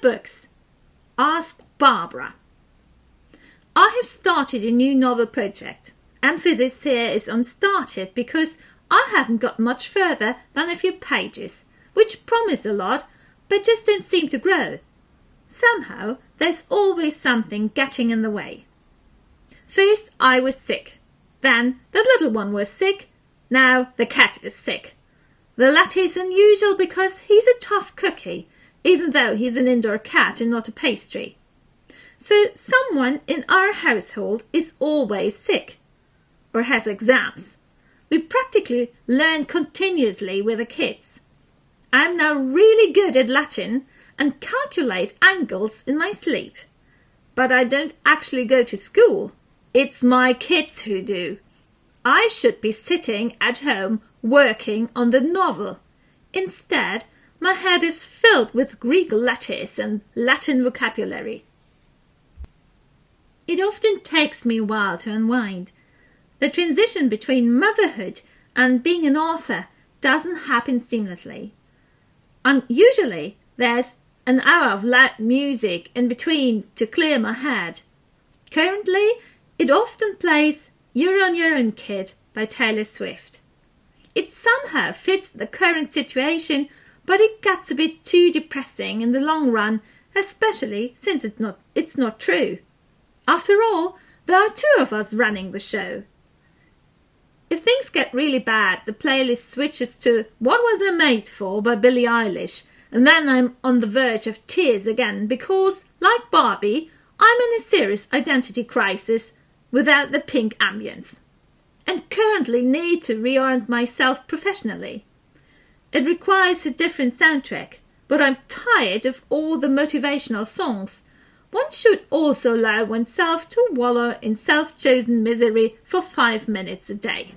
books? Ask Barbra. I have started a new novel project, and for this here is unstarted because I haven't got much further than a few pages, which promise a lot, but just don't seem to grow. Somehow, there's always something getting in the way. First, I was sick. Then, the little one was sick. Now, the cat is sick. The latter is unusual because he's a tough cookie, even though he's an indoor cat and not a pastry. So, someone in our household is always sick or has exams. We practically learn continuously with the kids. I'm now really good at Latin and calculate angles in my sleep. But I don't actually go to school. It's my kids who do. I should be sitting at home working on the novel. Instead, my head is filled with Greek letters and Latin vocabulary. It often takes me a while to unwind. The transition between motherhood and being an author doesn't happen seamlessly. And usually there's an hour of loud music in between to clear my head. Currently, it often plays You're on Your Own Kid by Taylor Swift. It somehow fits the current situation, but it gets a bit too depressing in the long run, especially since it's not, it's not true. After all, there are two of us running the show. If things get really bad, the playlist switches to What Was I Made For by Billie Eilish, and then I'm on the verge of tears again because, like Barbie, I'm in a serious identity crisis without the pink ambience, and currently need to reorient myself professionally. It requires a different soundtrack, but I'm tired of all the motivational songs. One should also allow oneself to wallow in self chosen misery for five minutes a day.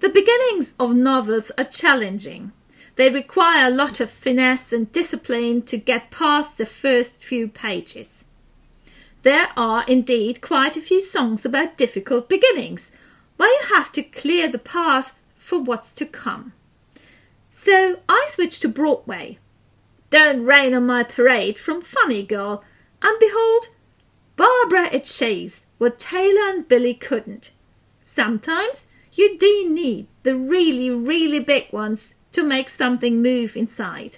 The beginnings of novels are challenging. They require a lot of finesse and discipline to get past the first few pages. There are indeed quite a few songs about difficult beginnings, where you have to clear the path for what's to come. So I switched to Broadway. Don't rain on my parade from Funny Girl, and behold, Barbra it achieves what Taylor and Billie couldn't. Sometimes you do need the really, really big ones to make something move inside.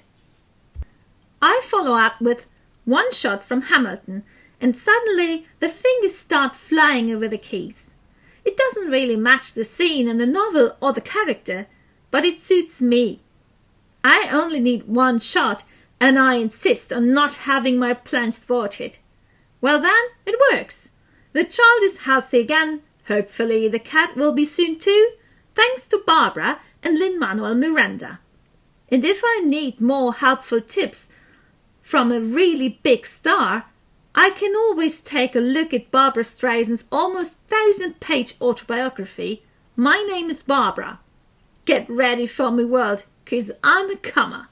I follow up with one shot from Hamilton, and suddenly the fingers start flying over the keys. It doesn't really match the scene in the novel or the character, but it suits me. I only need one shot, and I insist on not having my plans thwarted. Well, then, it works. The child is healthy again, Hopefully, the cat will be soon too, thanks to Barbra and Lin Manuel Miranda. And if I need more helpful tips from a really big star, I can always take a look at Barbra Streisand's almost thousand page autobiography, My Name is Barbra. Get ready for me, world, 'cause I'm a comer.